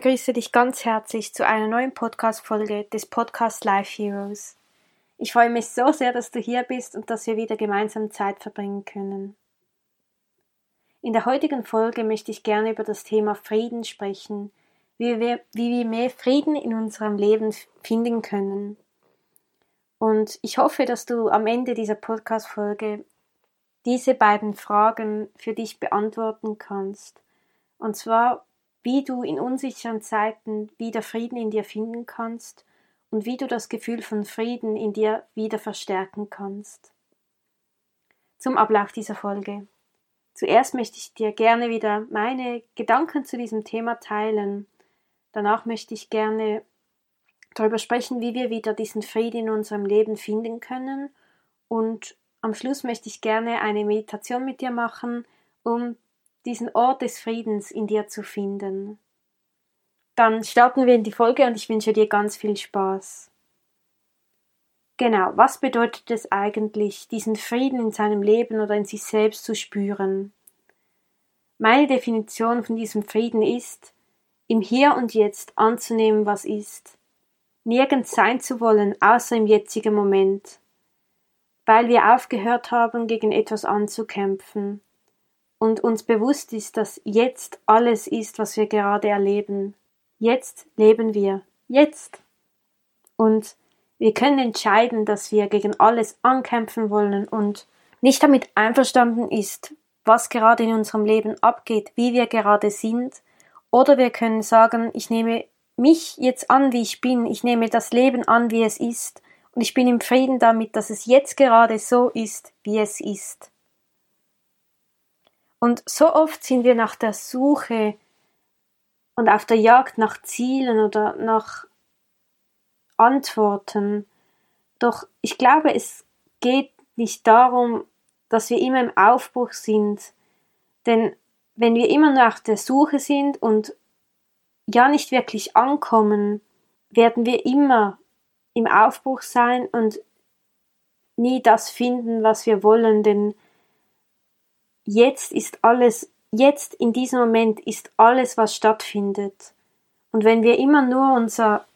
Begrüße dich ganz herzlich zu einer neuen Podcast-Folge des Podcast Life Heroes. Ich freue mich so sehr, dass du hier bist und dass wir wieder gemeinsam Zeit verbringen können. In der heutigen Folge möchte ich gerne über das Thema Frieden sprechen, wie wir, wie wir mehr Frieden in unserem Leben finden können. Und ich hoffe, dass du am Ende dieser Podcast-Folge diese beiden Fragen für dich beantworten kannst. Und zwar, wie du in unsicheren Zeiten wieder Frieden in dir finden kannst und wie du das Gefühl von Frieden in dir wieder verstärken kannst. Zum Ablauf dieser Folge. Zuerst möchte ich dir gerne wieder meine Gedanken zu diesem Thema teilen. Danach möchte ich gerne darüber sprechen, wie wir wieder diesen Frieden in unserem Leben finden können. Und am Schluss möchte ich gerne eine Meditation mit dir machen, um diesen Ort des Friedens in dir zu finden. Dann starten wir in die Folge und ich wünsche dir ganz viel Spaß. Genau, was bedeutet es eigentlich, diesen Frieden in seinem Leben oder in sich selbst zu spüren? Meine Definition von diesem Frieden ist, im Hier und Jetzt anzunehmen, was ist, nirgends sein zu wollen, außer im jetzigen Moment, weil wir aufgehört haben, gegen etwas anzukämpfen, und uns bewusst ist, dass jetzt alles ist, was wir gerade erleben. Jetzt leben wir. Jetzt. Und wir können entscheiden, dass wir gegen alles ankämpfen wollen und nicht damit einverstanden ist, was gerade in unserem Leben abgeht, wie wir gerade sind, oder wir können sagen, ich nehme mich jetzt an, wie ich bin, ich nehme das Leben an, wie es ist, und ich bin im Frieden damit, dass es jetzt gerade so ist, wie es ist. Und so oft sind wir nach der Suche und auf der Jagd nach Zielen oder nach Antworten. Doch ich glaube, es geht nicht darum, dass wir immer im Aufbruch sind. Denn wenn wir immer nach der Suche sind und ja nicht wirklich ankommen, werden wir immer im Aufbruch sein und nie das finden, was wir wollen, denn jetzt ist alles, jetzt in diesem Moment ist alles, was stattfindet. Und wenn wir immer nur unser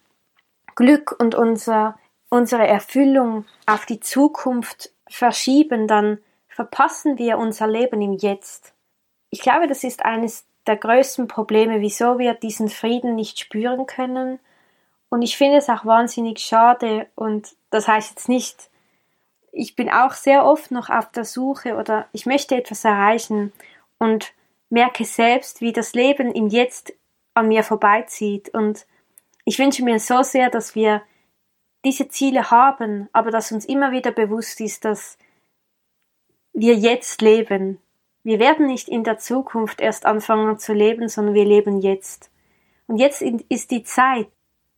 Glück und unser, unsere Erfüllung auf die Zukunft verschieben, dann verpassen wir unser Leben im Jetzt. Ich glaube, das ist eines der größten Probleme, wieso wir diesen Frieden nicht spüren können. Und ich finde es auch wahnsinnig schade. Und das heißt jetzt nicht, ich bin auch sehr oft noch auf der Suche oder ich möchte etwas erreichen und merke selbst, wie das Leben im Jetzt an mir vorbeizieht. Und ich wünsche mir so sehr, dass wir diese Ziele haben, aber dass uns immer wieder bewusst ist, dass wir jetzt leben. Wir werden nicht in der Zukunft erst anfangen zu leben, sondern wir leben jetzt. Und jetzt ist die Zeit,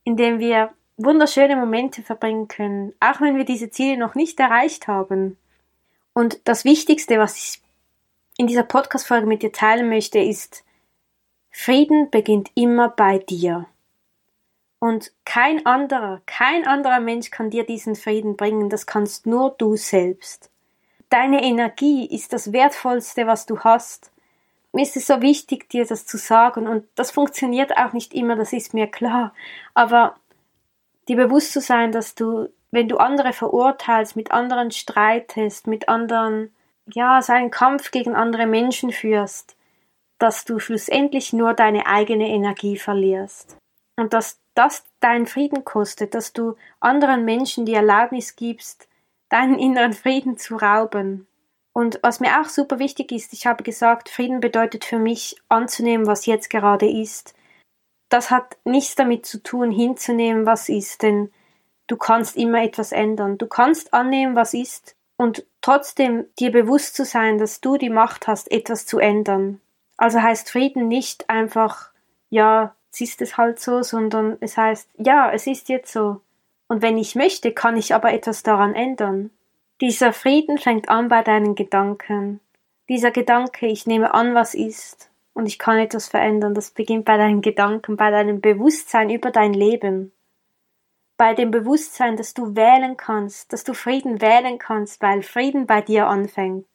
in der wir wunderschöne Momente verbringen können, auch wenn wir diese Ziele noch nicht erreicht haben. Und das Wichtigste, was ich in dieser Podcast-Folge mit dir teilen möchte, ist, Frieden beginnt immer bei dir. Und kein anderer, kein anderer Mensch kann dir diesen Frieden bringen, das kannst nur du selbst. Deine Energie ist das Wertvollste, was du hast. Mir ist es so wichtig, dir das zu sagen, und das funktioniert auch nicht immer, das ist mir klar. Aber dir bewusst zu sein, dass du, wenn du andere verurteilst, mit anderen streitest, mit anderen, ja, so einen Kampf gegen andere Menschen führst, dass du schlussendlich nur deine eigene Energie verlierst. Und dass das deinen Frieden kostet, dass du anderen Menschen die Erlaubnis gibst, deinen inneren Frieden zu rauben. Und was mir auch super wichtig ist, ich habe gesagt, Frieden bedeutet für mich anzunehmen, was jetzt gerade ist, das hat nichts damit zu tun, hinzunehmen, was ist, denn du kannst immer etwas ändern. Du kannst annehmen, was ist und trotzdem dir bewusst zu sein, dass du die Macht hast, etwas zu ändern. Also heißt Frieden nicht einfach, ja, jetzt ist es halt so, sondern es heißt, ja, es ist jetzt so. Und wenn ich möchte, kann ich aber etwas daran ändern. Dieser Frieden fängt an bei deinen Gedanken. Dieser Gedanke, ich nehme an, was ist, und ich kann etwas verändern, das beginnt bei deinen Gedanken, bei deinem Bewusstsein über dein Leben. Bei dem Bewusstsein, dass du wählen kannst, dass du Frieden wählen kannst, weil Frieden bei dir anfängt.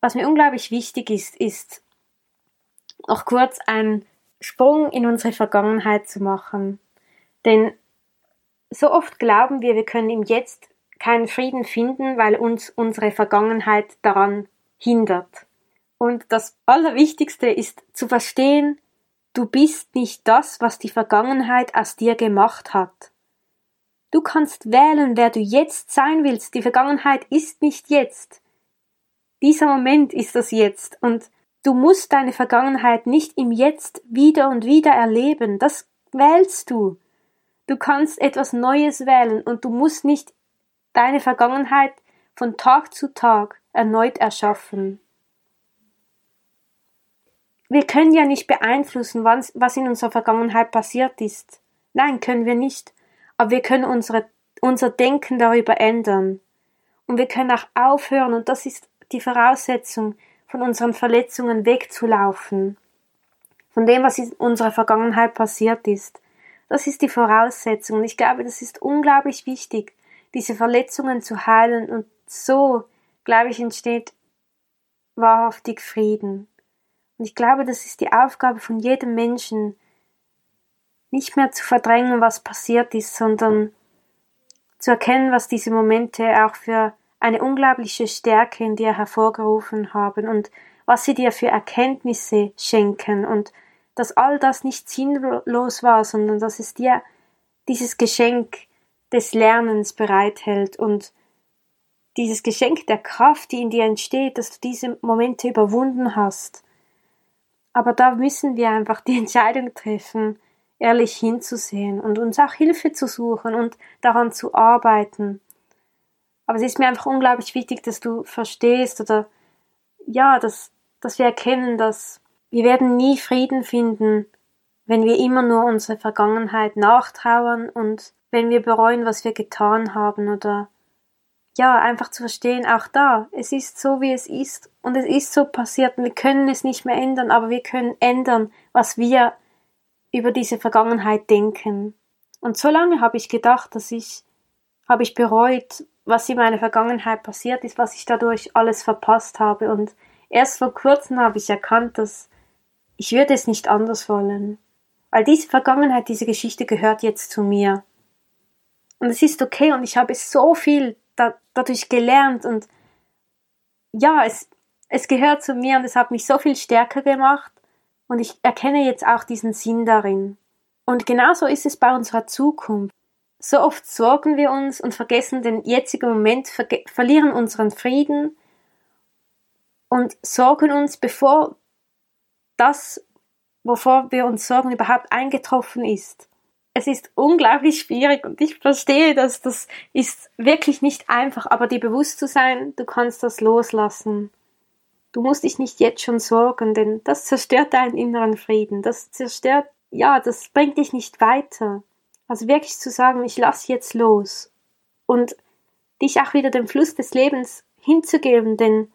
Was mir unglaublich wichtig ist, ist noch kurz einen Sprung in unsere Vergangenheit zu machen. Denn so oft glauben wir, wir können im Jetzt keinen Frieden finden, weil uns unsere Vergangenheit daran hindert. Und das Allerwichtigste ist zu verstehen, du bist nicht das, was die Vergangenheit aus dir gemacht hat. Du kannst wählen, wer du jetzt sein willst. Die Vergangenheit ist nicht jetzt. Dieser Moment ist das Jetzt. Und du musst deine Vergangenheit nicht im Jetzt wieder und wieder erleben. Das wählst du. Du kannst etwas Neues wählen und du musst nicht deine Vergangenheit von Tag zu Tag erneut erschaffen. Wir können ja nicht beeinflussen, was in unserer Vergangenheit passiert ist. Nein, können wir nicht. Aber wir können unsere, unser Denken darüber ändern. Und wir können auch aufhören, und das ist die Voraussetzung, von unseren Verletzungen wegzulaufen. Von dem, was in unserer Vergangenheit passiert ist. Das ist die Voraussetzung. Und ich glaube, das ist unglaublich wichtig, diese Verletzungen zu heilen. Und so, glaube ich, entsteht wahrhaftig Frieden. Und ich glaube, das ist die Aufgabe von jedem Menschen, nicht mehr zu verdrängen, was passiert ist, sondern zu erkennen, was diese Momente auch für eine unglaubliche Stärke in dir hervorgerufen haben und was sie dir für Erkenntnisse schenken und dass all das nicht sinnlos war, sondern dass es dir dieses Geschenk des Lernens bereithält und dieses Geschenk der Kraft, die in dir entsteht, dass du diese Momente überwunden hast. Aber da müssen wir einfach die Entscheidung treffen, ehrlich hinzusehen und uns auch Hilfe zu suchen und daran zu arbeiten. Aber es ist mir einfach unglaublich wichtig, dass du verstehst oder ja, dass, dass wir erkennen, dass wir werden nie Frieden finden, wenn wir immer nur unsere Vergangenheit nachtrauern und wenn wir bereuen, was wir getan haben oder ja, einfach zu verstehen, auch da, es ist so, wie es ist und es ist so passiert und wir können es nicht mehr ändern, aber wir können ändern, was wir über diese Vergangenheit denken. Und so lange habe ich gedacht, dass ich, habe ich bereut, was in meiner Vergangenheit passiert ist, was ich dadurch alles verpasst habe und erst vor kurzem habe ich erkannt, dass ich würde es nicht anders wollen. Weil diese Vergangenheit, diese Geschichte gehört jetzt zu mir. Und es ist okay und ich habe so viel da, dadurch gelernt und ja, es, es gehört zu mir und es hat mich so viel stärker gemacht und ich erkenne jetzt auch diesen Sinn darin. Und genauso ist es bei unserer Zukunft. So oft sorgen wir uns und vergessen den jetzigen Moment, ver verlieren unseren Frieden und sorgen uns, bevor das, wovor wir uns sorgen, überhaupt eingetroffen ist es ist unglaublich schwierig und ich verstehe, dass das ist wirklich nicht einfach, aber dir bewusst zu sein, du kannst das loslassen. Du musst dich nicht jetzt schon sorgen, denn das zerstört deinen inneren Frieden. Das zerstört, ja, das bringt dich nicht weiter. Also wirklich zu sagen, ich lass jetzt los und dich auch wieder dem Fluss des Lebens hinzugeben, denn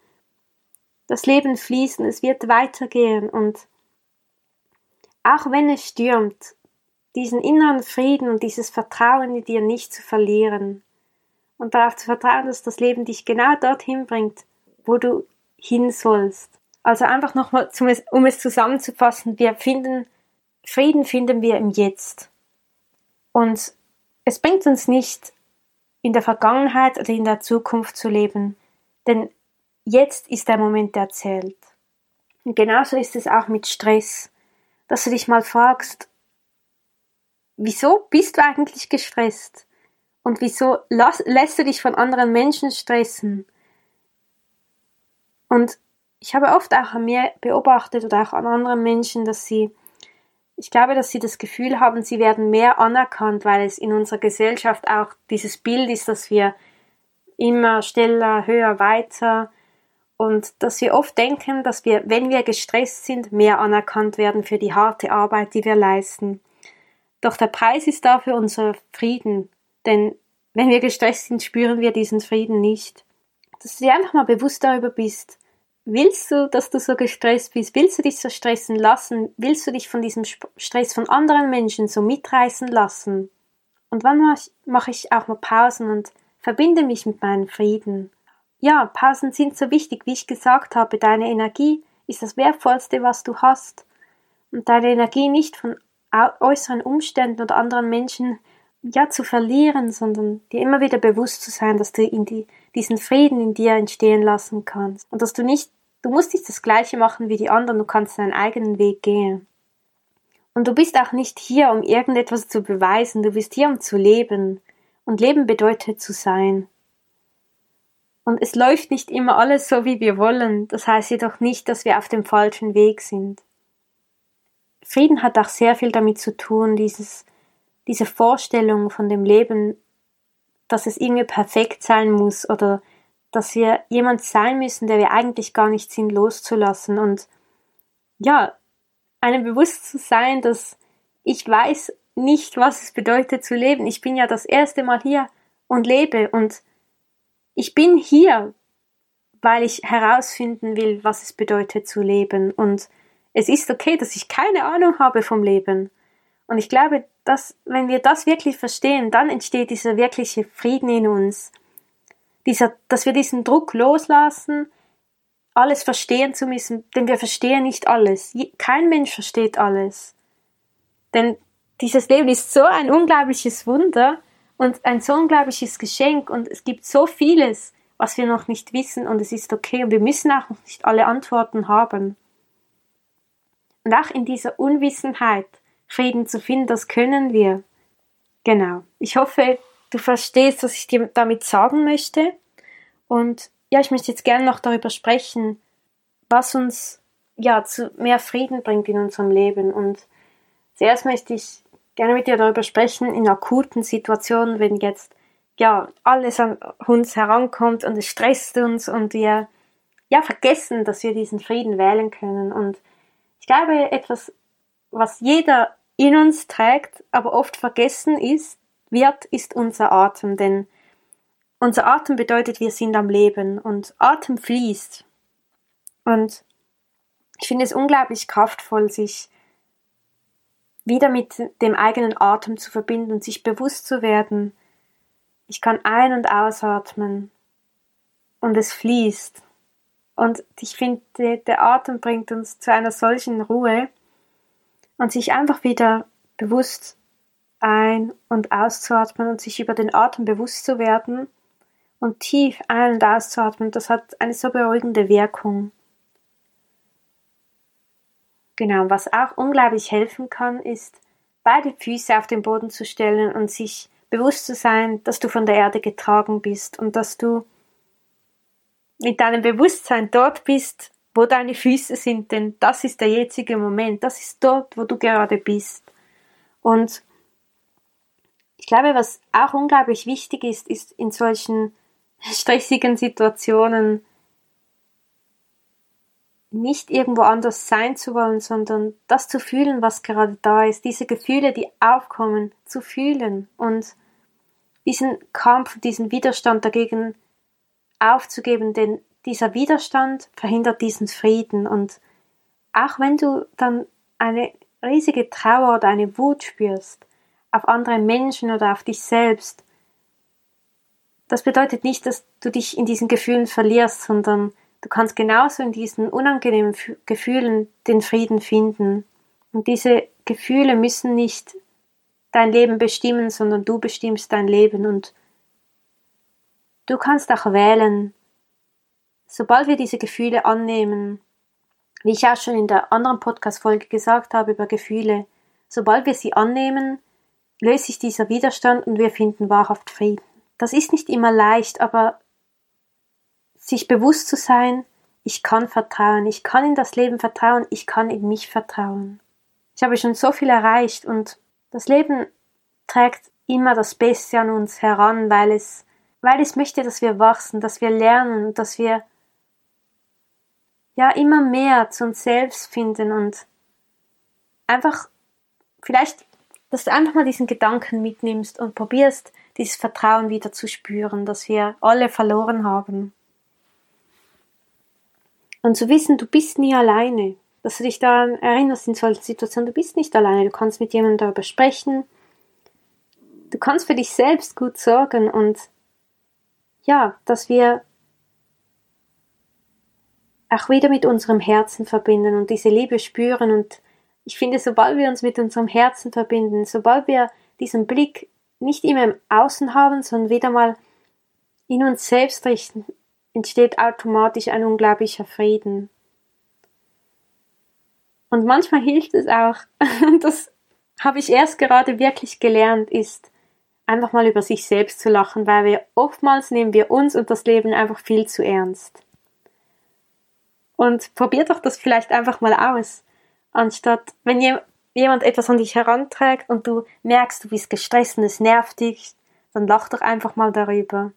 das Leben fließt es wird weitergehen und auch wenn es stürmt, diesen inneren Frieden und dieses Vertrauen in dir nicht zu verlieren und darauf zu vertrauen, dass das Leben dich genau dorthin bringt, wo du hin sollst. Also einfach nochmal, um es zusammenzufassen, wir finden, Frieden finden wir im Jetzt. Und es bringt uns nicht, in der Vergangenheit oder in der Zukunft zu leben, denn jetzt ist der Moment, der zählt. Und genauso ist es auch mit Stress, dass du dich mal fragst, wieso bist du eigentlich gestresst? Und wieso lässt du dich von anderen Menschen stressen? Und ich habe oft auch an mir beobachtet oder auch an anderen Menschen, dass sie, ich glaube, dass sie das Gefühl haben, sie werden mehr anerkannt, weil es in unserer Gesellschaft auch dieses Bild ist, dass wir immer schneller, höher, weiter und dass wir oft denken, dass wir, wenn wir gestresst sind, mehr anerkannt werden für die harte Arbeit, die wir leisten. Doch der Preis ist dafür unser Frieden. Denn wenn wir gestresst sind, spüren wir diesen Frieden nicht. Dass du dir einfach mal bewusst darüber bist. Willst du, dass du so gestresst bist? Willst du dich so stressen lassen? Willst du dich von diesem Stress von anderen Menschen so mitreißen lassen? Und wann mache ich auch mal Pausen und verbinde mich mit meinem Frieden? Ja, Pausen sind so wichtig, wie ich gesagt habe. Deine Energie ist das Wertvollste, was du hast. Und deine Energie nicht von äußeren Umständen oder anderen Menschen ja zu verlieren, sondern dir immer wieder bewusst zu sein, dass du in die, diesen Frieden in dir entstehen lassen kannst und dass du nicht, du musst nicht das Gleiche machen wie die anderen, du kannst deinen eigenen Weg gehen. Und du bist auch nicht hier, um irgendetwas zu beweisen, du bist hier, um zu leben. Und Leben bedeutet zu sein. Und es läuft nicht immer alles so, wie wir wollen, das heißt jedoch nicht, dass wir auf dem falschen Weg sind. Frieden hat auch sehr viel damit zu tun, dieses, diese Vorstellung von dem Leben, dass es irgendwie perfekt sein muss oder dass wir jemand sein müssen, der wir eigentlich gar nicht sind, loszulassen und ja, einem bewusst zu sein, dass ich weiß nicht, was es bedeutet zu leben. Ich bin ja das erste Mal hier und lebe und ich bin hier, weil ich herausfinden will, was es bedeutet zu leben und es ist okay, dass ich keine Ahnung habe vom Leben. Und ich glaube, dass, wenn wir das wirklich verstehen, dann entsteht dieser wirkliche Frieden in uns. Dieser, dass wir diesen Druck loslassen, alles verstehen zu müssen, denn wir verstehen nicht alles. Kein Mensch versteht alles. Denn dieses Leben ist so ein unglaubliches Wunder und ein so unglaubliches Geschenk und es gibt so vieles, was wir noch nicht wissen und es ist okay und wir müssen auch noch nicht alle Antworten haben. Und auch in dieser Unwissenheit Frieden zu finden, das können wir. Genau. Ich hoffe, du verstehst, was ich dir damit sagen möchte. Und ja, ich möchte jetzt gerne noch darüber sprechen, was uns ja zu mehr Frieden bringt in unserem Leben. Und zuerst möchte ich gerne mit dir darüber sprechen in akuten Situationen, wenn jetzt ja alles an uns herankommt und es stresst uns und wir ja vergessen, dass wir diesen Frieden wählen können und ich glaube, etwas, was jeder in uns trägt, aber oft vergessen ist, wird, ist unser Atem, denn unser Atem bedeutet, wir sind am Leben und Atem fließt. Und ich finde es unglaublich kraftvoll, sich wieder mit dem eigenen Atem zu verbinden und sich bewusst zu werden, ich kann ein- und ausatmen und es fließt. Und ich finde, der Atem bringt uns zu einer solchen Ruhe und sich einfach wieder bewusst ein- und auszuatmen und sich über den Atem bewusst zu werden und tief ein- und auszuatmen, das hat eine so beruhigende Wirkung. Genau, was auch unglaublich helfen kann, ist, beide Füße auf den Boden zu stellen und sich bewusst zu sein, dass du von der Erde getragen bist und dass du mit deinem Bewusstsein dort bist, wo deine Füße sind, denn das ist der jetzige Moment, das ist dort, wo du gerade bist. Und ich glaube, was auch unglaublich wichtig ist, ist in solchen stressigen Situationen nicht irgendwo anders sein zu wollen, sondern das zu fühlen, was gerade da ist, diese Gefühle, die aufkommen, zu fühlen und diesen Kampf, diesen Widerstand dagegen aufzugeben, denn dieser Widerstand verhindert diesen Frieden und auch wenn du dann eine riesige Trauer oder eine Wut spürst auf andere Menschen oder auf dich selbst, das bedeutet nicht, dass du dich in diesen Gefühlen verlierst, sondern du kannst genauso in diesen unangenehmen Gefühlen den Frieden finden. Und diese Gefühle müssen nicht dein Leben bestimmen, sondern du bestimmst dein Leben und Du kannst auch wählen, sobald wir diese Gefühle annehmen, wie ich auch schon in der anderen Podcast-Folge gesagt habe über Gefühle, sobald wir sie annehmen, löst sich dieser Widerstand und wir finden wahrhaft Frieden. Das ist nicht immer leicht, aber sich bewusst zu sein, ich kann vertrauen, ich kann in das Leben vertrauen, ich kann in mich vertrauen. Ich habe schon so viel erreicht und das Leben trägt immer das Beste an uns heran, weil es weil ich möchte, dass wir wachsen, dass wir lernen, dass wir ja immer mehr zu uns selbst finden und einfach vielleicht dass du einfach mal diesen Gedanken mitnimmst und probierst, dieses Vertrauen wieder zu spüren, das wir alle verloren haben. Und zu wissen, du bist nie alleine, dass du dich daran erinnerst in solchen Situationen, du bist nicht alleine, du kannst mit jemandem darüber sprechen, du kannst für dich selbst gut sorgen und ja, dass wir auch wieder mit unserem Herzen verbinden und diese Liebe spüren. Und ich finde, sobald wir uns mit unserem Herzen verbinden, sobald wir diesen Blick nicht immer im Außen haben, sondern wieder mal in uns selbst richten, entsteht automatisch ein unglaublicher Frieden. Und manchmal hilft es auch, das habe ich erst gerade wirklich gelernt, ist einfach mal über sich selbst zu lachen, weil wir oftmals nehmen wir uns und das Leben einfach viel zu ernst. Und probier doch das vielleicht einfach mal aus. Anstatt, wenn jemand etwas an dich heranträgt und du merkst, du bist gestresst und es nervt dich, dann lach doch einfach mal darüber.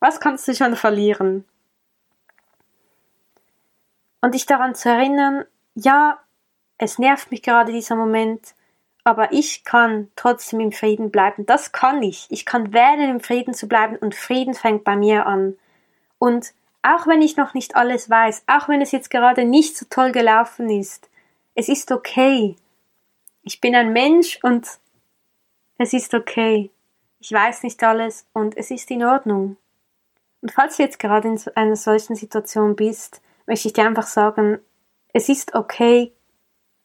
Was kannst du schon verlieren? Und dich daran zu erinnern, ja, es nervt mich gerade dieser Moment, aber ich kann trotzdem im Frieden bleiben. Das kann ich. Ich kann wählen, im Frieden zu bleiben und Frieden fängt bei mir an. Und auch wenn ich noch nicht alles weiß, auch wenn es jetzt gerade nicht so toll gelaufen ist, es ist okay. Ich bin ein Mensch und es ist okay. Ich weiß nicht alles und es ist in Ordnung. Und falls du jetzt gerade in einer solchen Situation bist, möchte ich dir einfach sagen, es ist okay.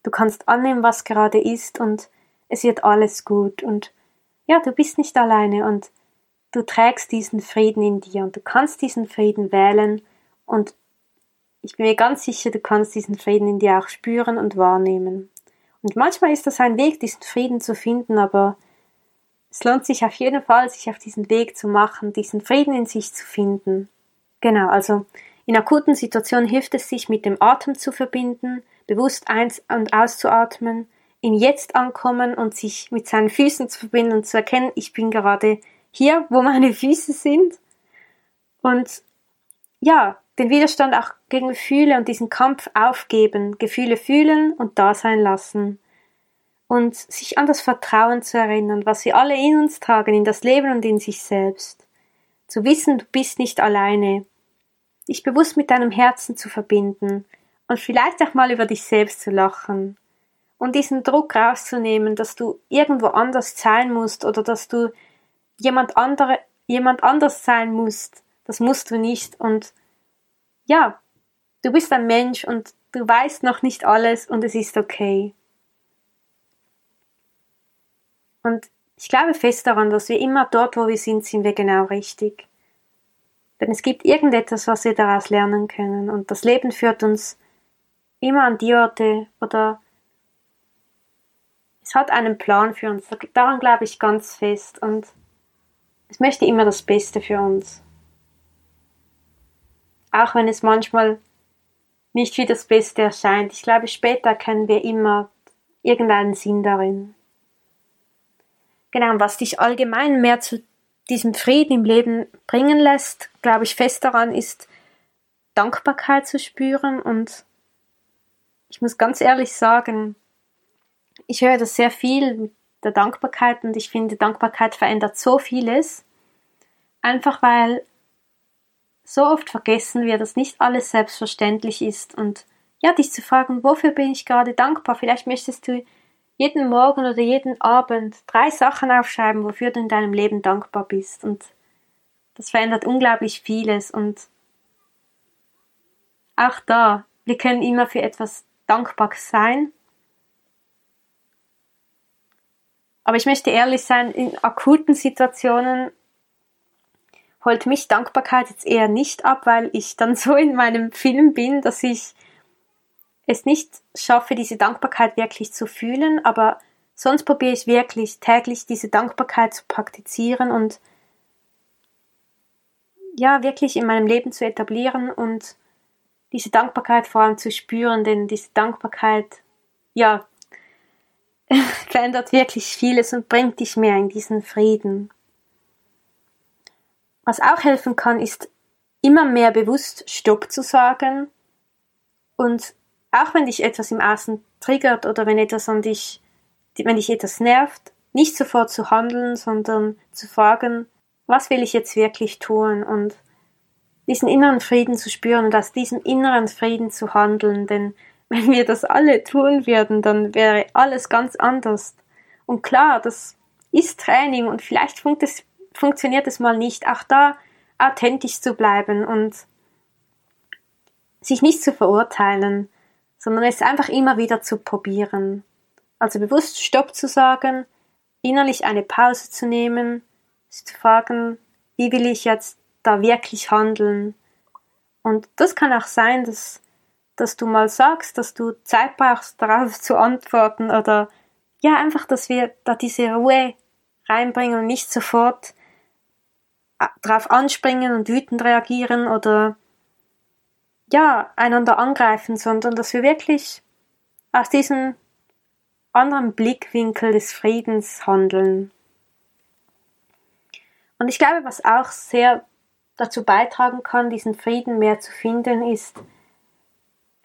Du kannst annehmen, was gerade ist und es wird alles gut und ja, du bist nicht alleine und du trägst diesen Frieden in dir und du kannst diesen Frieden wählen und ich bin mir ganz sicher, du kannst diesen Frieden in dir auch spüren und wahrnehmen. Und manchmal ist das ein Weg, diesen Frieden zu finden, aber es lohnt sich auf jeden Fall, sich auf diesen Weg zu machen, diesen Frieden in sich zu finden. Genau, also in akuten Situationen hilft es sich, mit dem Atem zu verbinden, bewusst eins und auszuatmen, im Jetzt ankommen und sich mit seinen Füßen zu verbinden und zu erkennen, ich bin gerade hier, wo meine Füße sind. Und ja, den Widerstand auch gegen Gefühle und diesen Kampf aufgeben, Gefühle fühlen und da sein lassen. Und sich an das Vertrauen zu erinnern, was wir alle in uns tragen, in das Leben und in sich selbst. Zu wissen, du bist nicht alleine. Dich bewusst mit deinem Herzen zu verbinden und vielleicht auch mal über dich selbst zu lachen. Und diesen Druck rauszunehmen, dass du irgendwo anders sein musst oder dass du jemand andere, jemand anders sein musst. Das musst du nicht. Und ja, du bist ein Mensch und du weißt noch nicht alles und es ist okay. Und ich glaube fest daran, dass wir immer dort, wo wir sind, sind wir genau richtig. Denn es gibt irgendetwas, was wir daraus lernen können. Und das Leben führt uns immer an die Orte oder es hat einen Plan für uns. Daran glaube ich ganz fest. Und es möchte immer das Beste für uns. Auch wenn es manchmal nicht wie das Beste erscheint. Ich glaube, später kennen wir immer irgendeinen Sinn darin. Genau, und was dich allgemein mehr zu diesem Frieden im Leben bringen lässt, glaube ich fest daran, ist Dankbarkeit zu spüren. Und ich muss ganz ehrlich sagen, ich höre das sehr viel mit der Dankbarkeit und ich finde, Dankbarkeit verändert so vieles. Einfach weil so oft vergessen wir, dass nicht alles selbstverständlich ist und ja, dich zu fragen, wofür bin ich gerade dankbar? Vielleicht möchtest du jeden Morgen oder jeden Abend drei Sachen aufschreiben, wofür du in deinem Leben dankbar bist. Und das verändert unglaublich vieles. Und auch da, wir können immer für etwas dankbar sein. Aber ich möchte ehrlich sein, in akuten Situationen holt mich Dankbarkeit jetzt eher nicht ab, weil ich dann so in meinem Film bin, dass ich es nicht schaffe, diese Dankbarkeit wirklich zu fühlen, aber sonst probiere ich wirklich täglich diese Dankbarkeit zu praktizieren und ja, wirklich in meinem Leben zu etablieren und diese Dankbarkeit vor allem zu spüren, denn diese Dankbarkeit, ja, verändert wirklich vieles und bringt dich mehr in diesen Frieden. Was auch helfen kann, ist immer mehr bewusst Stopp zu sagen und auch wenn dich etwas im Außen triggert oder wenn etwas an dich, wenn dich etwas nervt, nicht sofort zu handeln, sondern zu fragen, was will ich jetzt wirklich tun und diesen inneren Frieden zu spüren und aus diesem inneren Frieden zu handeln, denn wenn wir das alle tun würden, dann wäre alles ganz anders. Und klar, das ist Training und vielleicht funkt es, funktioniert es mal nicht. Auch da authentisch zu bleiben und sich nicht zu verurteilen, sondern es einfach immer wieder zu probieren. Also bewusst Stopp zu sagen, innerlich eine Pause zu nehmen, sich zu fragen, wie will ich jetzt da wirklich handeln? Und das kann auch sein, dass, dass du mal sagst, dass du Zeit brauchst, darauf zu antworten oder ja, einfach, dass wir da diese Ruhe reinbringen und nicht sofort äh, drauf anspringen und wütend reagieren oder ja, einander angreifen, sondern dass wir wirklich aus diesem anderen Blickwinkel des Friedens handeln. Und ich glaube, was auch sehr dazu beitragen kann, diesen Frieden mehr zu finden, ist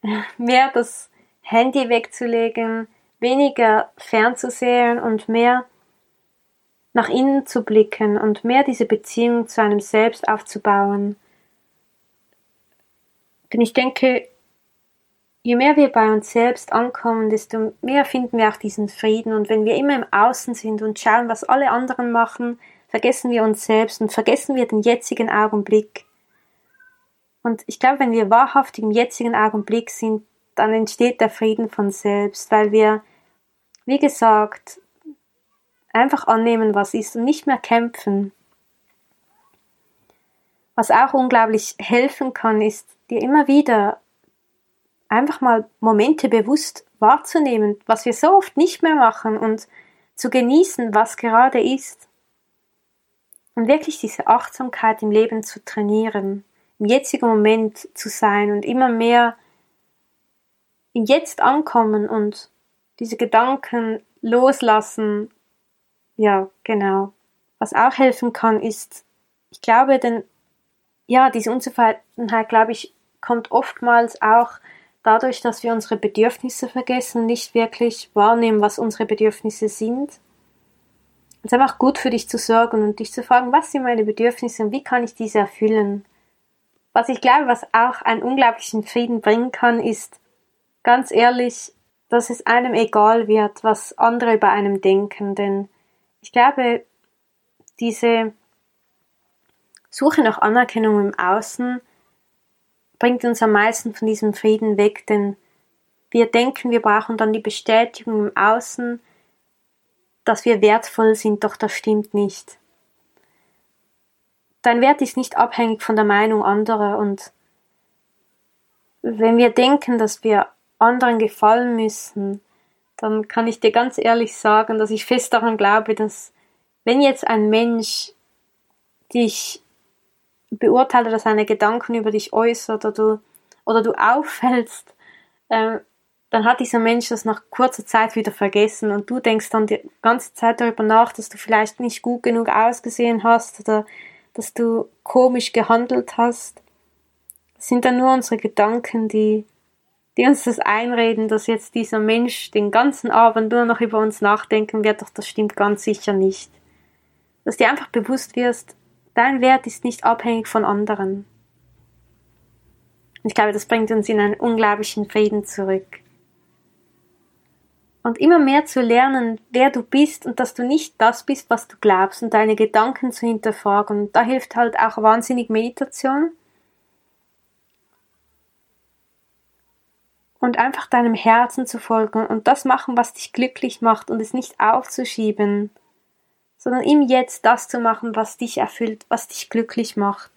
mehr das Handy wegzulegen, weniger fernzusehen und mehr nach innen zu blicken und mehr diese Beziehung zu einem selbst aufzubauen. Denn ich denke, je mehr wir bei uns selbst ankommen, desto mehr finden wir auch diesen Frieden. Und wenn wir immer im Außen sind und schauen, was alle anderen machen, vergessen wir uns selbst und vergessen wir den jetzigen Augenblick. Und ich glaube, wenn wir wahrhaftig im jetzigen Augenblick sind, dann entsteht der Frieden von selbst, weil wir, wie gesagt, einfach annehmen, was ist und nicht mehr kämpfen. Was auch unglaublich helfen kann, ist dir immer wieder einfach mal Momente bewusst wahrzunehmen, was wir so oft nicht mehr machen und zu genießen, was gerade ist. Und wirklich diese Achtsamkeit im Leben zu trainieren, im jetzigen Moment zu sein und immer mehr im Jetzt ankommen und diese Gedanken loslassen. Ja, genau. Was auch helfen kann, ist, ich glaube, denn ja, diese Unzufriedenheit, glaube ich, kommt oftmals auch dadurch, dass wir unsere Bedürfnisse vergessen, nicht wirklich wahrnehmen, was unsere Bedürfnisse sind. Es ist einfach gut für dich zu sorgen und dich zu fragen, was sind meine Bedürfnisse und wie kann ich diese erfüllen. Was ich glaube, was auch einen unglaublichen Frieden bringen kann, ist ganz ehrlich, dass es einem egal wird, was andere über einem denken, denn ich glaube, diese Suche nach Anerkennung im Außen bringt uns am meisten von diesem Frieden weg, denn wir denken, wir brauchen dann die Bestätigung im Außen, dass wir wertvoll sind, doch das stimmt nicht. Dein Wert ist nicht abhängig von der Meinung anderer und wenn wir denken, dass wir anderen gefallen müssen, dann kann ich dir ganz ehrlich sagen, dass ich fest daran glaube, dass wenn jetzt ein Mensch dich beurteile, dass seine Gedanken über dich äußert oder du, oder du auffällst, äh, dann hat dieser Mensch das nach kurzer Zeit wieder vergessen und du denkst dann die ganze Zeit darüber nach, dass du vielleicht nicht gut genug ausgesehen hast oder dass du komisch gehandelt hast. Das sind dann nur unsere Gedanken, die, die uns das einreden, dass jetzt dieser Mensch den ganzen Abend nur noch über uns nachdenken wird, doch das stimmt ganz sicher nicht. Dass dir einfach bewusst wirst, Dein Wert ist nicht abhängig von anderen. Ich glaube, das bringt uns in einen unglaublichen Frieden zurück. Und immer mehr zu lernen, wer du bist und dass du nicht das bist, was du glaubst und deine Gedanken zu hinterfragen. Da hilft halt auch wahnsinnig Meditation. Und einfach deinem Herzen zu folgen und das machen, was dich glücklich macht und es nicht aufzuschieben sondern im Jetzt das zu machen, was dich erfüllt, was dich glücklich macht.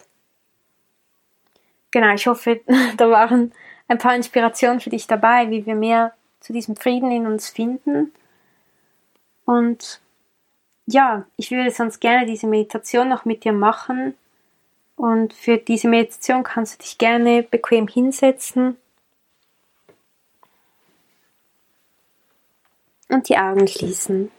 Genau, ich hoffe, da waren ein paar Inspirationen für dich dabei, wie wir mehr zu diesem Frieden in uns finden. Und ja, ich würde sonst gerne diese Meditation noch mit dir machen. Und für diese Meditation kannst du dich gerne bequem hinsetzen und die Augen schließen.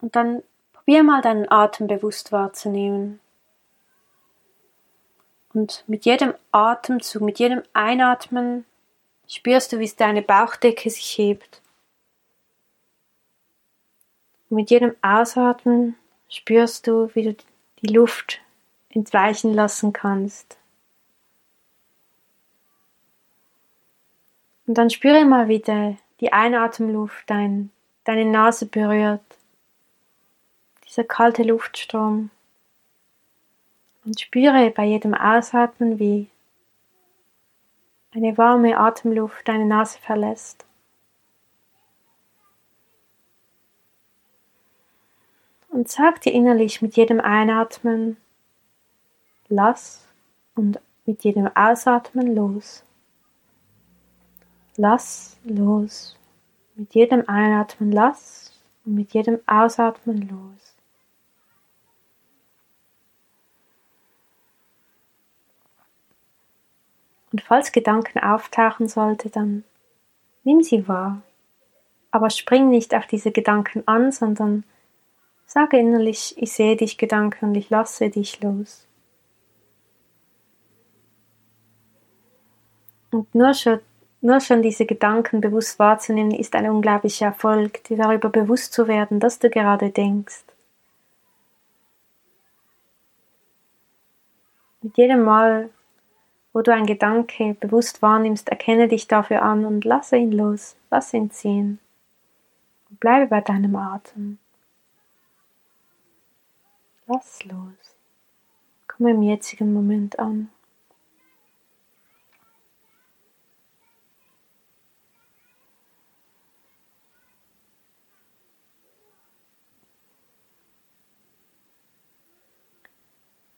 Und dann probier mal deinen Atem bewusst wahrzunehmen. Und mit jedem Atemzug, mit jedem Einatmen spürst du, wie deine Bauchdecke sich hebt. Und mit jedem Ausatmen spürst du, wie du die Luft entweichen lassen kannst. Und dann spüre mal wieder die Einatemluft dein, deine Nase berührt. Dieser kalte Luftstrom. Und spüre bei jedem Ausatmen, wie eine warme Atemluft deine Nase verlässt. Und sag dir innerlich mit jedem Einatmen, lass und mit jedem Ausatmen los. Lass los. Mit jedem Einatmen lass und mit jedem Ausatmen los. Und falls Gedanken auftauchen sollte, dann nimm sie wahr. Aber spring nicht auf diese Gedanken an, sondern sage innerlich, ich sehe dich Gedanken und ich lasse dich los. Und nur schon, nur schon diese Gedanken bewusst wahrzunehmen, ist ein unglaublicher Erfolg, dir darüber bewusst zu werden, dass du gerade denkst. Mit jedem Mal, wo du einen Gedanke bewusst wahrnimmst, erkenne dich dafür an und lasse ihn los, lass ihn ziehen. Und bleibe bei deinem Atem. Lass los. Komm im jetzigen Moment an.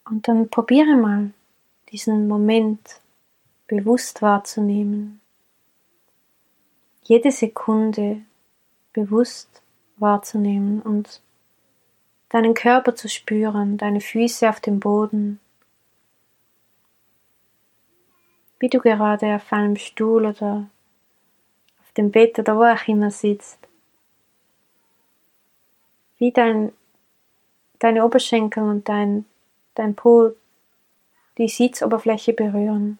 Und dann probiere mal, diesen Moment bewusst wahrzunehmen. Jede Sekunde bewusst wahrzunehmen und deinen Körper zu spüren, deine Füße auf dem Boden, wie du gerade auf einem Stuhl oder auf dem Bett oder wo auch immer sitzt, wie dein, deine Oberschenkel und dein dein Po die Sitzoberfläche berühren.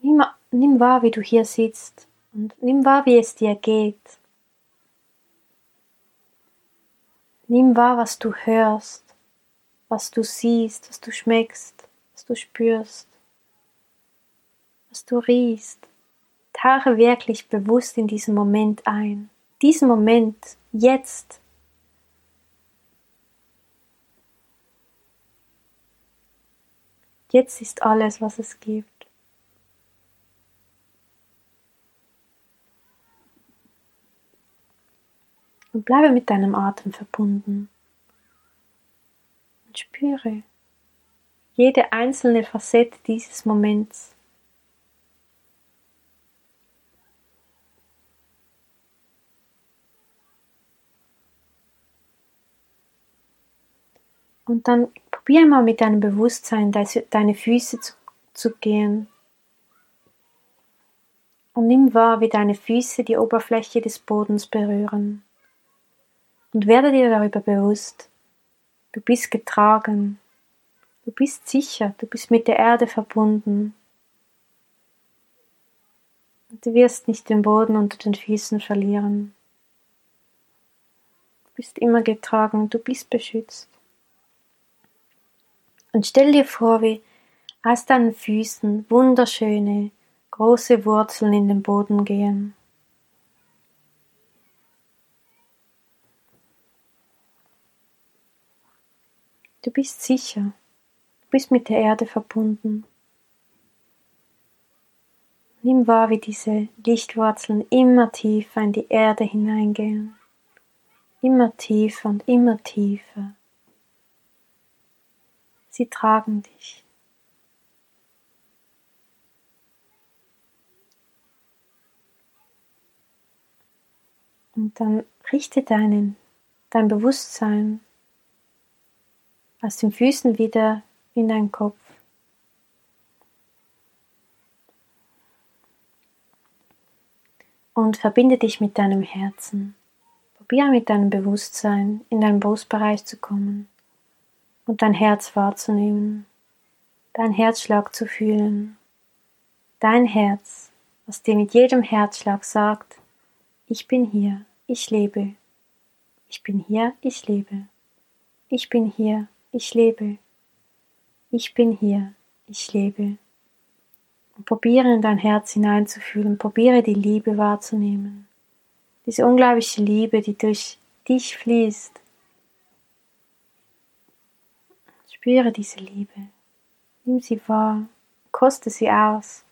Nimm, nimm wahr, wie du hier sitzt und nimm wahr, wie es dir geht. Nimm wahr, was du hörst, was du siehst, was du schmeckst, was du spürst, was du riechst. Tauche wirklich bewusst in diesen Moment ein. Diesen Moment, jetzt, Jetzt ist alles, was es gibt. Und bleibe mit deinem Atem verbunden. Und spüre jede einzelne Facette dieses Moments. Und dann Probier mal mit deinem Bewusstsein deine Füße zu, zu gehen. Und nimm wahr, wie deine Füße die Oberfläche des Bodens berühren. Und werde dir darüber bewusst, du bist getragen, du bist sicher, du bist mit der Erde verbunden. Und du wirst nicht den Boden unter den Füßen verlieren. Du bist immer getragen, du bist beschützt. Und stell dir vor, wie aus deinen Füßen wunderschöne, große Wurzeln in den Boden gehen. Du bist sicher, du bist mit der Erde verbunden. Nimm wahr, wie diese Lichtwurzeln immer tiefer in die Erde hineingehen. Immer tiefer und immer tiefer. Sie tragen dich. Und dann richte deinen, dein Bewusstsein aus den Füßen wieder in deinen Kopf. Und verbinde dich mit deinem Herzen. Probiere mit deinem Bewusstsein in deinen Brustbereich zu kommen und dein Herz wahrzunehmen, dein Herzschlag zu fühlen, dein Herz, was dir mit jedem Herzschlag sagt, Ich bin hier, ich lebe. Ich bin hier, ich lebe. Ich bin hier, ich lebe. Ich bin hier, ich lebe. Und probiere in dein Herz hineinzufühlen, probiere die Liebe wahrzunehmen. Diese unglaubliche Liebe, die durch dich fließt. Spüre diese Liebe. Nimm sie wahr, koste sie aus.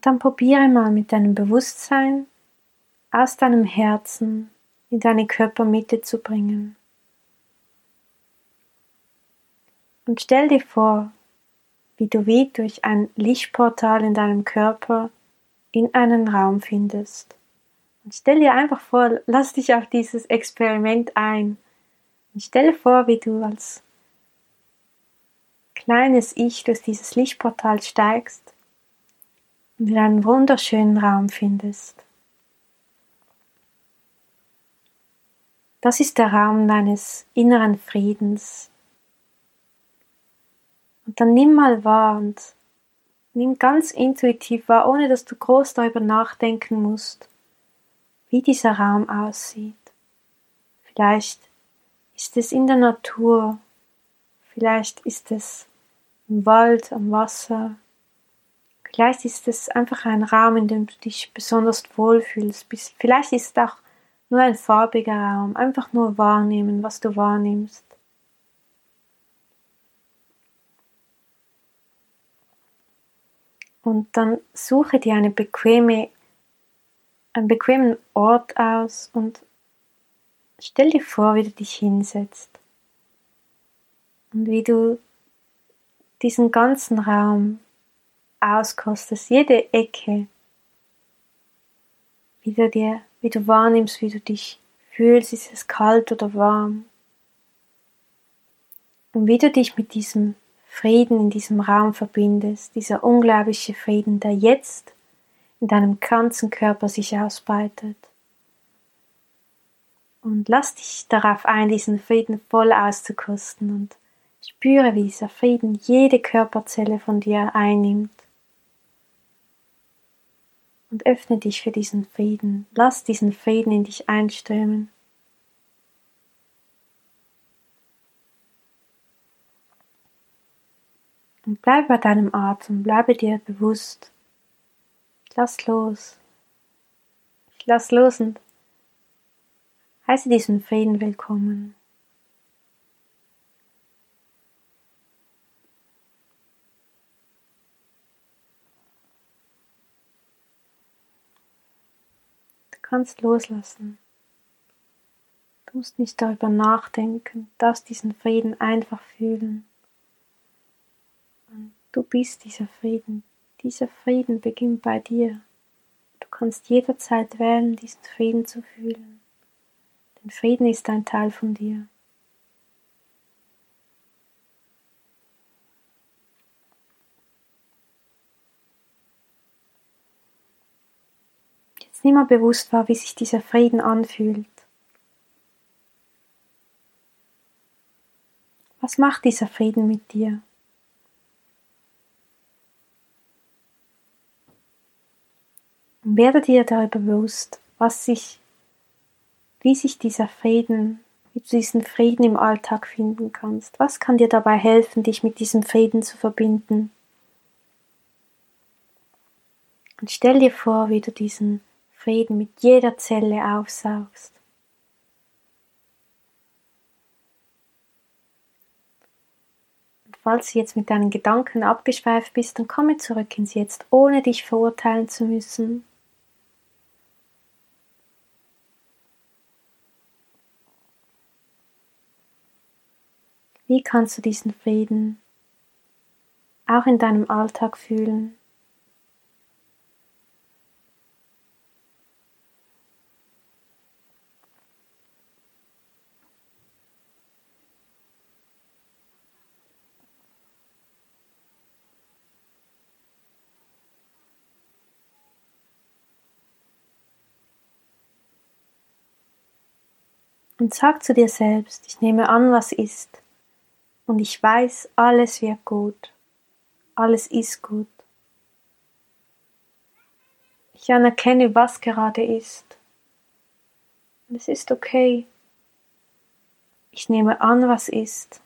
Dann probiere mal mit deinem Bewusstsein aus deinem Herzen in deine Körpermitte zu bringen. Und stell dir vor, wie du wie durch ein Lichtportal in deinem Körper in einen Raum findest. Und stell dir einfach vor, lass dich auf dieses Experiment ein. Und stell dir vor, wie du als kleines Ich durch dieses Lichtportal steigst und in einen wunderschönen Raum findest. Das ist der Raum deines inneren Friedens. Und dann nimm mal wahr und nimm ganz intuitiv wahr, ohne dass du groß darüber nachdenken musst, wie dieser Raum aussieht. Vielleicht ist es in der Natur, vielleicht ist es im Wald, am Wasser, Vielleicht ist es einfach ein Raum, in dem du dich besonders wohlfühlst. Vielleicht ist es auch nur ein farbiger Raum. Einfach nur wahrnehmen, was du wahrnimmst. Und dann suche dir eine bequeme, einen bequemen Ort aus und stell dir vor, wie du dich hinsetzt. Und wie du diesen ganzen Raum auskostest, jede Ecke, wie du dir, wie du wahrnimmst, wie du dich fühlst, ist es kalt oder warm. Und wie du dich mit diesem Frieden in diesem Raum verbindest, dieser unglaubliche Frieden, der jetzt in deinem ganzen Körper sich ausbreitet. Und lass dich darauf ein, diesen Frieden voll auszukosten und spüre, wie dieser Frieden jede Körperzelle von dir einnimmt und öffne dich für diesen Frieden. Lass diesen Frieden in dich einströmen. Und bleibe bei deinem Atem, bleibe dir bewusst. Lass los. Lass los und heiße diesen Frieden willkommen. Kannst loslassen. Du musst nicht darüber nachdenken, darfst diesen Frieden einfach fühlen. Und du bist dieser Frieden. Dieser Frieden beginnt bei dir. Du kannst jederzeit wählen, diesen Frieden zu fühlen. Denn Frieden ist ein Teil von dir. Jetzt nimm mal bewusst wahr, wie sich dieser Frieden anfühlt. Was macht dieser Frieden mit dir? Und werde dir darüber bewusst, was sich, wie sich dieser Frieden, wie du diesen Frieden im Alltag finden kannst. Was kann dir dabei helfen, dich mit diesem Frieden zu verbinden? Und stell dir vor, wie du diesen Frieden mit jeder Zelle aufsaugst. Und falls du jetzt mit deinen Gedanken abgeschweift bist, dann komme zurück ins Jetzt, ohne dich verurteilen zu müssen. Wie kannst du diesen Frieden auch in deinem Alltag fühlen? Und sag zu dir selbst, ich nehme an, was ist. Und ich weiß, alles wird gut. Alles ist gut. Ich anerkenne, was gerade ist. Und es ist okay. Ich nehme an, was ist.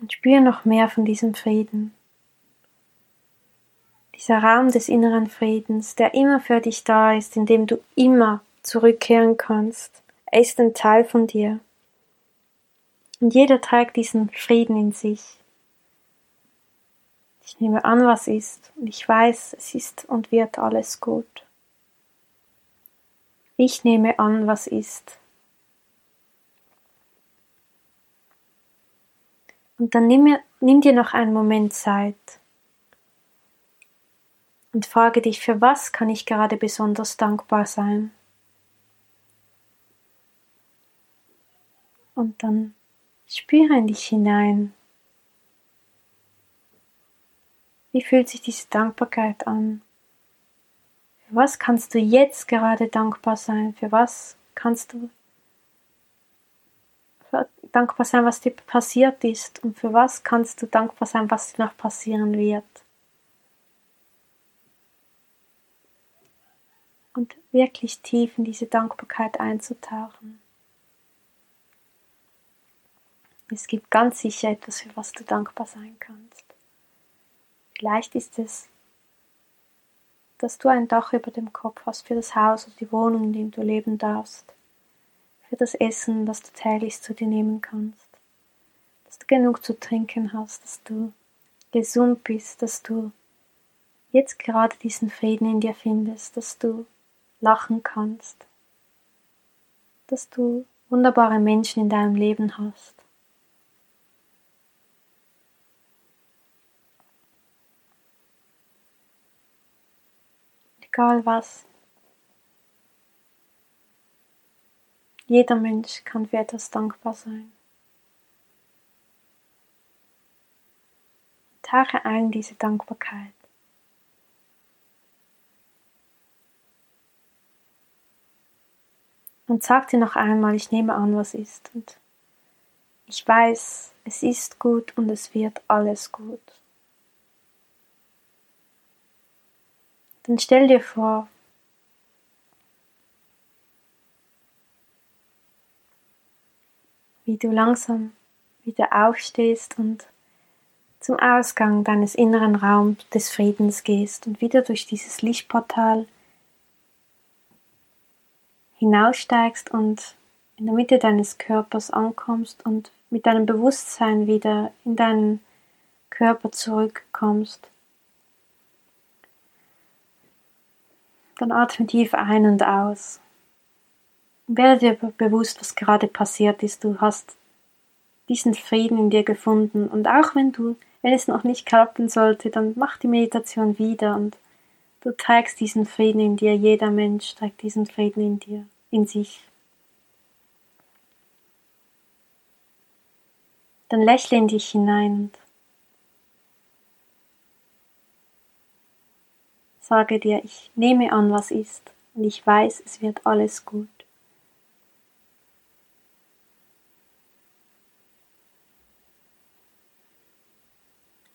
Und spüre noch mehr von diesem Frieden. Dieser Raum des inneren Friedens, der immer für dich da ist, in dem du immer zurückkehren kannst. Er ist ein Teil von dir. Und jeder trägt diesen Frieden in sich. Ich nehme an, was ist, und ich weiß, es ist und wird alles gut. Ich nehme an, was ist. Und dann nimm, nimm dir noch einen Moment Zeit und frage dich, für was kann ich gerade besonders dankbar sein? Und dann spüre in dich hinein. Wie fühlt sich diese Dankbarkeit an? Für was kannst du jetzt gerade dankbar sein? Für was kannst du dankbar sein, was dir passiert ist? Und für was kannst du dankbar sein, was dir noch passieren wird? Und wirklich tief in diese Dankbarkeit einzutauchen. Es gibt ganz sicher etwas, für was du dankbar sein kannst. Vielleicht ist es, dass du ein Dach über dem Kopf hast für das Haus und die Wohnung, in dem du leben darfst. Für das Essen, das du täglich zu dir nehmen kannst. Dass du genug zu trinken hast, dass du gesund bist, dass du jetzt gerade diesen Frieden in dir findest, dass du lachen kannst, dass du wunderbare Menschen in deinem Leben hast. egal was. Jeder Mensch kann für etwas dankbar sein. Tauche ein diese Dankbarkeit. Und sag dir noch einmal, ich nehme an, was ist. Und ich weiß, es ist gut und es wird alles gut. Dann stell dir vor, wie du langsam wieder aufstehst und zum Ausgang deines inneren Raums des Friedens gehst und wieder durch dieses Lichtportal hinaussteigst und in der Mitte deines Körpers ankommst und mit deinem Bewusstsein wieder in deinen Körper zurückkommst. Dann atme tief ein und aus. Werde dir bewusst, was gerade passiert ist. Du hast diesen Frieden in dir gefunden. Und auch wenn du, wenn es noch nicht klappen sollte, dann mach die Meditation wieder und du trägst diesen Frieden in dir. Jeder Mensch trägt diesen Frieden in dir, in sich. Dann lächle in dich hinein und Sage dir, ich nehme an, was ist, und ich weiß, es wird alles gut.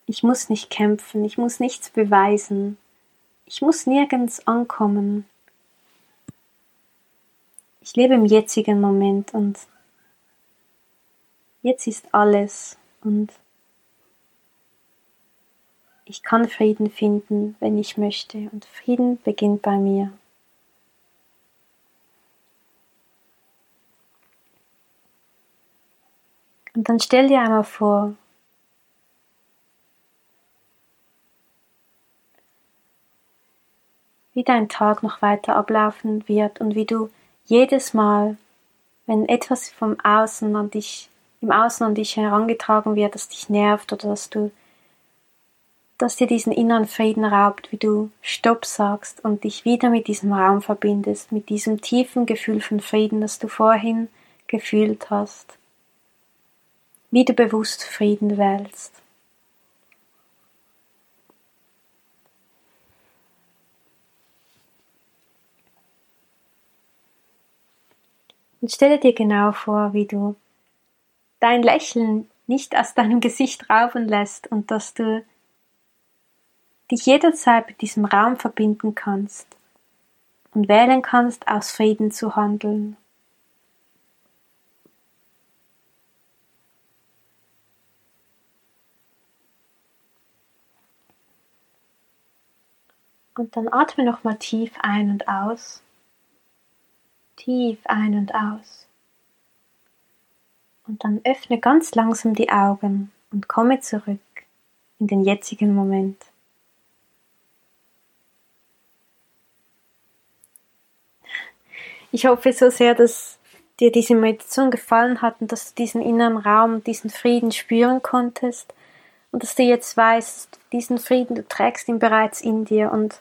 Ich muss nicht kämpfen, ich muss nichts beweisen, ich muss nirgends ankommen. Ich lebe im jetzigen Moment und jetzt ist alles und ich kann Frieden finden, wenn ich möchte, und Frieden beginnt bei mir. Und dann stell dir einmal vor, wie dein Tag noch weiter ablaufen wird und wie du jedes Mal, wenn etwas vom Außen an dich, im Außen an dich herangetragen wird, das dich nervt oder dass du das dir diesen inneren Frieden raubt, wie du Stopp sagst und dich wieder mit diesem Raum verbindest, mit diesem tiefen Gefühl von Frieden, das du vorhin gefühlt hast. Wie du bewusst Frieden wählst. Und stelle dir genau vor, wie du dein Lächeln nicht aus deinem Gesicht rauben lässt und dass du dich jederzeit mit diesem Raum verbinden kannst und wählen kannst, aus Frieden zu handeln. Und dann atme nochmal tief ein und aus. Tief ein und aus. Und dann öffne ganz langsam die Augen und komme zurück in den jetzigen Moment. Ich hoffe so sehr, dass dir diese Meditation gefallen hat und dass du diesen inneren Raum, diesen Frieden spüren konntest und dass du jetzt weißt, diesen Frieden, du trägst ihn bereits in dir und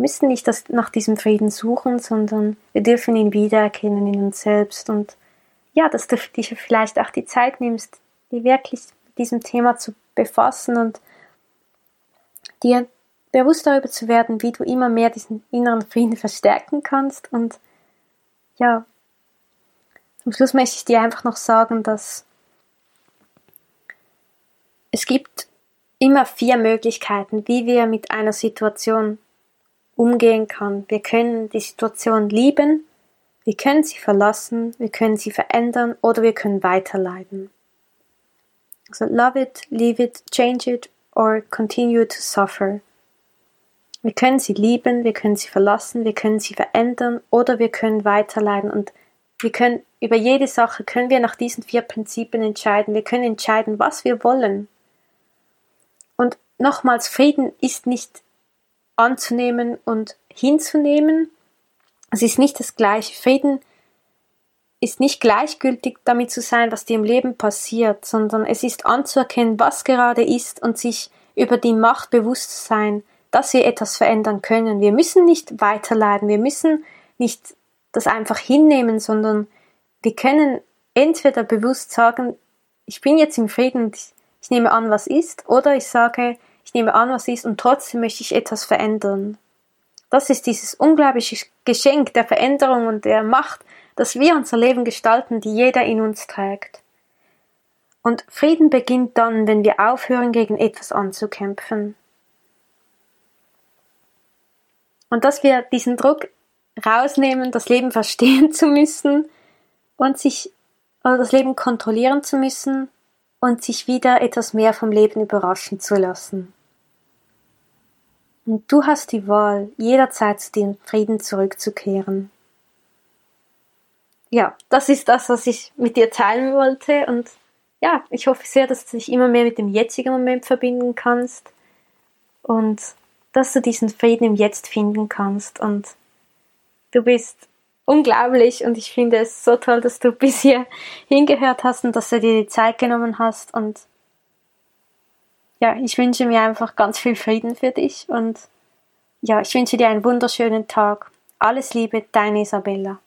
müssen nicht das, nach diesem Frieden suchen, sondern wir dürfen ihn wiedererkennen in uns selbst. Und ja, dass du dich vielleicht auch die Zeit nimmst, die wirklich mit diesem Thema zu befassen und dir bewusst darüber zu werden, wie du immer mehr diesen inneren Frieden verstärken kannst. Und ja, zum Schluss möchte ich dir einfach noch sagen, dass es gibt immer vier Möglichkeiten, wie wir mit einer Situation umgehen können. Wir können die Situation lieben, wir können sie verlassen, wir können sie verändern oder wir können weiterleiden. Also love it, leave it, change it or continue to suffer. Wir können sie lieben, wir können sie verlassen, wir können sie verändern oder wir können weiterleiden und wir können über jede Sache können wir nach diesen vier Prinzipien entscheiden. Wir können entscheiden, was wir wollen. Und nochmals, Frieden ist nicht anzunehmen und hinzunehmen. Es ist nicht das gleiche. Frieden ist nicht gleichgültig damit zu sein, was dir im Leben passiert, sondern es ist anzuerkennen, was gerade ist und sich über die Macht bewusst zu sein, dass wir etwas verändern können. Wir müssen nicht weiterleiden, wir müssen nicht das einfach hinnehmen, sondern wir können entweder bewusst sagen, ich bin jetzt im Frieden und ich, ich nehme an, was ist, oder ich sage, ich nehme an, was ist und trotzdem möchte ich etwas verändern. Das ist dieses unglaubliche Geschenk der Veränderung und der Macht, dass wir unser Leben gestalten, die jeder in uns trägt. Und Frieden beginnt dann, wenn wir aufhören, gegen etwas anzukämpfen. Und dass wir diesen Druck rausnehmen, das Leben verstehen zu müssen und sich oder das Leben kontrollieren zu müssen und sich wieder etwas mehr vom Leben überraschen zu lassen. Und du hast die Wahl, jederzeit zu dem Frieden zurückzukehren. Ja, das ist das, was ich mit dir teilen wollte und ja, ich hoffe sehr, dass du dich immer mehr mit dem jetzigen Moment verbinden kannst und dass du diesen Frieden im Jetzt finden kannst und du bist unglaublich und ich finde es so toll, dass du bis hier hingehört hast und dass du dir die Zeit genommen hast und ja, ich wünsche mir einfach ganz viel Frieden für dich und ja, ich wünsche dir einen wunderschönen Tag. Alles Liebe, deine Isabella.